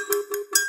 Boop, boop, boop.